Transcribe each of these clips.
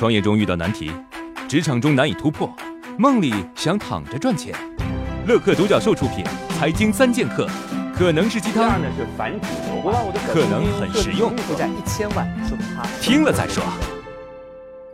创业中遇到难题，职场中难以突破，梦里想躺着赚钱。乐客独角兽出品，《财经三剑客》可能是鸡汤，可能很实用。负债一千万，说他听了再说。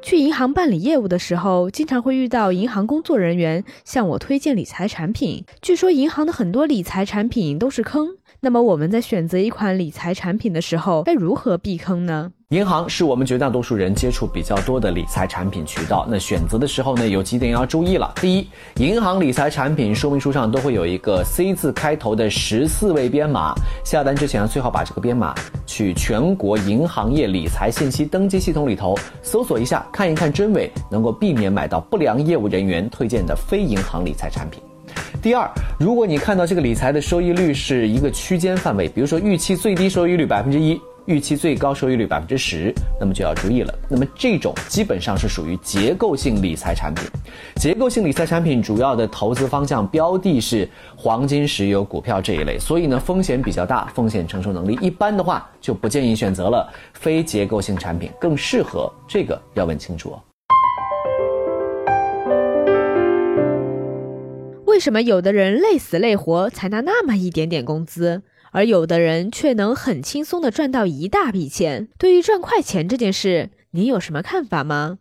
去银行办理业务的时候，经常会遇到银行工作人员向我推荐理财产品。据说银行的很多理财产品都是坑。那么我们在选择一款理财产品的时候，该如何避坑呢？银行是我们绝大多数人接触比较多的理财产品渠道。那选择的时候呢，有几点要注意了。第一，银行理财产品说明书上都会有一个 C 字开头的十四位编码，下单之前最好把这个编码去全国银行业理财信息登记系统里头搜索一下，看一看真伪，能够避免买到不良业务人员推荐的非银行理财产品。第二，如果你看到这个理财的收益率是一个区间范围，比如说预期最低收益率百分之一，预期最高收益率百分之十，那么就要注意了。那么这种基本上是属于结构性理财产品。结构性理财产品主要的投资方向标的是黄金、石油、股票这一类，所以呢风险比较大，风险承受能力一般的话就不建议选择了。非结构性产品更适合，这个要问清楚哦。为什么有的人累死累活才拿那么一点点工资，而有的人却能很轻松的赚到一大笔钱？对于赚快钱这件事，您有什么看法吗？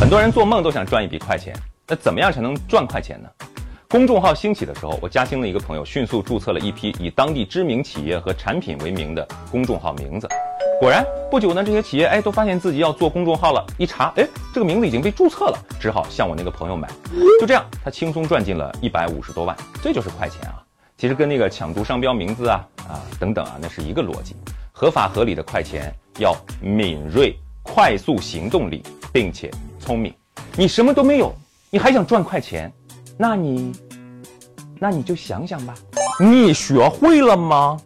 很多人做梦都想赚一笔快钱，那怎么样才能赚快钱呢？公众号兴起的时候，我嘉兴的一个朋友迅速注册了一批以当地知名企业和产品为名的公众号名字。果然，不久呢，这些企业哎都发现自己要做公众号了。一查，哎，这个名字已经被注册了，只好向我那个朋友买。就这样，他轻松赚进了一百五十多万。这就是快钱啊！其实跟那个抢注商标名字啊啊等等啊，那是一个逻辑。合法合理的快钱要敏锐、快速行动力，并且聪明。你什么都没有，你还想赚快钱？那你，那你就想想吧。你学会了吗？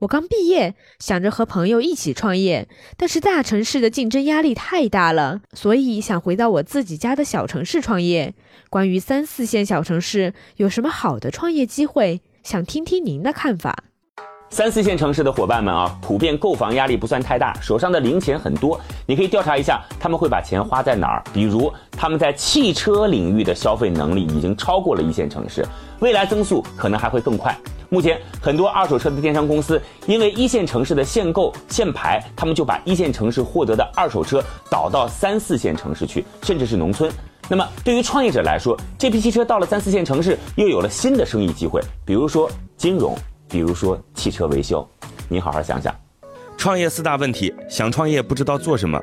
我刚毕业，想着和朋友一起创业，但是大城市的竞争压力太大了，所以想回到我自己家的小城市创业。关于三四线小城市有什么好的创业机会，想听听您的看法。三四线城市的伙伴们啊，普遍购房压力不算太大，手上的零钱很多。你可以调查一下，他们会把钱花在哪儿？比如他们在汽车领域的消费能力已经超过了一线城市，未来增速可能还会更快。目前很多二手车的电商公司，因为一线城市的限购限牌，他们就把一线城市获得的二手车导到三四线城市去，甚至是农村。那么对于创业者来说，这批汽车到了三四线城市，又有了新的生意机会，比如说金融，比如说汽车维修。你好好想想，创业四大问题：想创业不知道做什么，